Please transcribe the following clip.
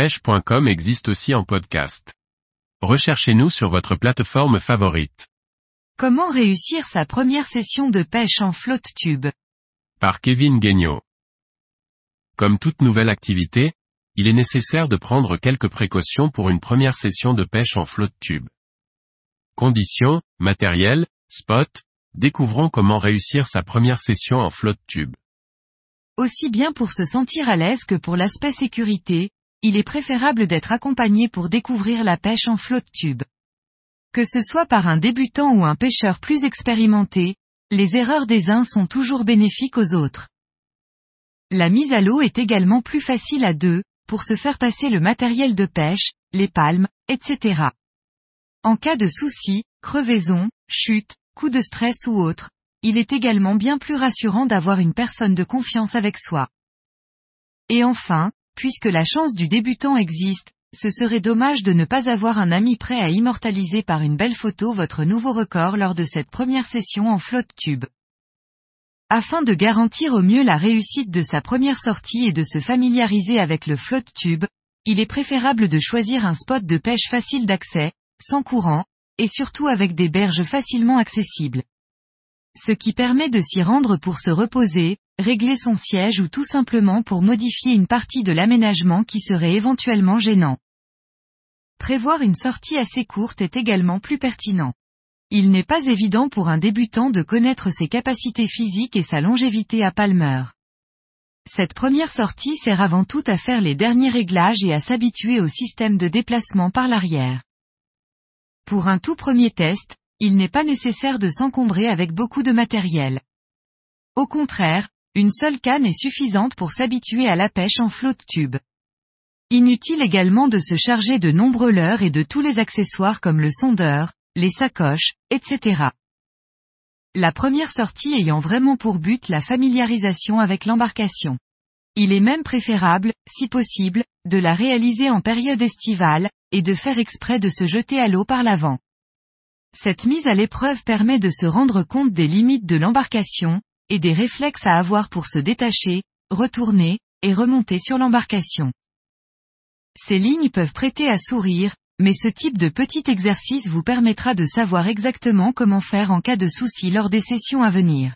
pêche.com existe aussi en podcast. Recherchez-nous sur votre plateforme favorite. Comment réussir sa première session de pêche en flotte tube? Par Kevin Guignot. Comme toute nouvelle activité, il est nécessaire de prendre quelques précautions pour une première session de pêche en flotte tube. Conditions, matériel, spot, découvrons comment réussir sa première session en flotte tube. Aussi bien pour se sentir à l'aise que pour l'aspect sécurité, il est préférable d'être accompagné pour découvrir la pêche en flotte tube. Que ce soit par un débutant ou un pêcheur plus expérimenté, les erreurs des uns sont toujours bénéfiques aux autres. La mise à l'eau est également plus facile à deux, pour se faire passer le matériel de pêche, les palmes, etc. En cas de soucis, crevaison, chute, coup de stress ou autre, il est également bien plus rassurant d'avoir une personne de confiance avec soi. Et enfin, puisque la chance du débutant existe, ce serait dommage de ne pas avoir un ami prêt à immortaliser par une belle photo votre nouveau record lors de cette première session en flotte tube. Afin de garantir au mieux la réussite de sa première sortie et de se familiariser avec le flotte tube, il est préférable de choisir un spot de pêche facile d'accès, sans courant, et surtout avec des berges facilement accessibles. Ce qui permet de s'y rendre pour se reposer, régler son siège ou tout simplement pour modifier une partie de l'aménagement qui serait éventuellement gênant. Prévoir une sortie assez courte est également plus pertinent. Il n'est pas évident pour un débutant de connaître ses capacités physiques et sa longévité à Palmer. Cette première sortie sert avant tout à faire les derniers réglages et à s'habituer au système de déplacement par l'arrière. Pour un tout premier test, il n'est pas nécessaire de s'encombrer avec beaucoup de matériel. Au contraire, une seule canne est suffisante pour s'habituer à la pêche en flotte tube. Inutile également de se charger de nombreux leurres et de tous les accessoires comme le sondeur, les sacoches, etc. La première sortie ayant vraiment pour but la familiarisation avec l'embarcation. Il est même préférable, si possible, de la réaliser en période estivale, et de faire exprès de se jeter à l'eau par l'avant. Cette mise à l'épreuve permet de se rendre compte des limites de l'embarcation, et des réflexes à avoir pour se détacher, retourner, et remonter sur l'embarcation. Ces lignes peuvent prêter à sourire, mais ce type de petit exercice vous permettra de savoir exactement comment faire en cas de souci lors des sessions à venir.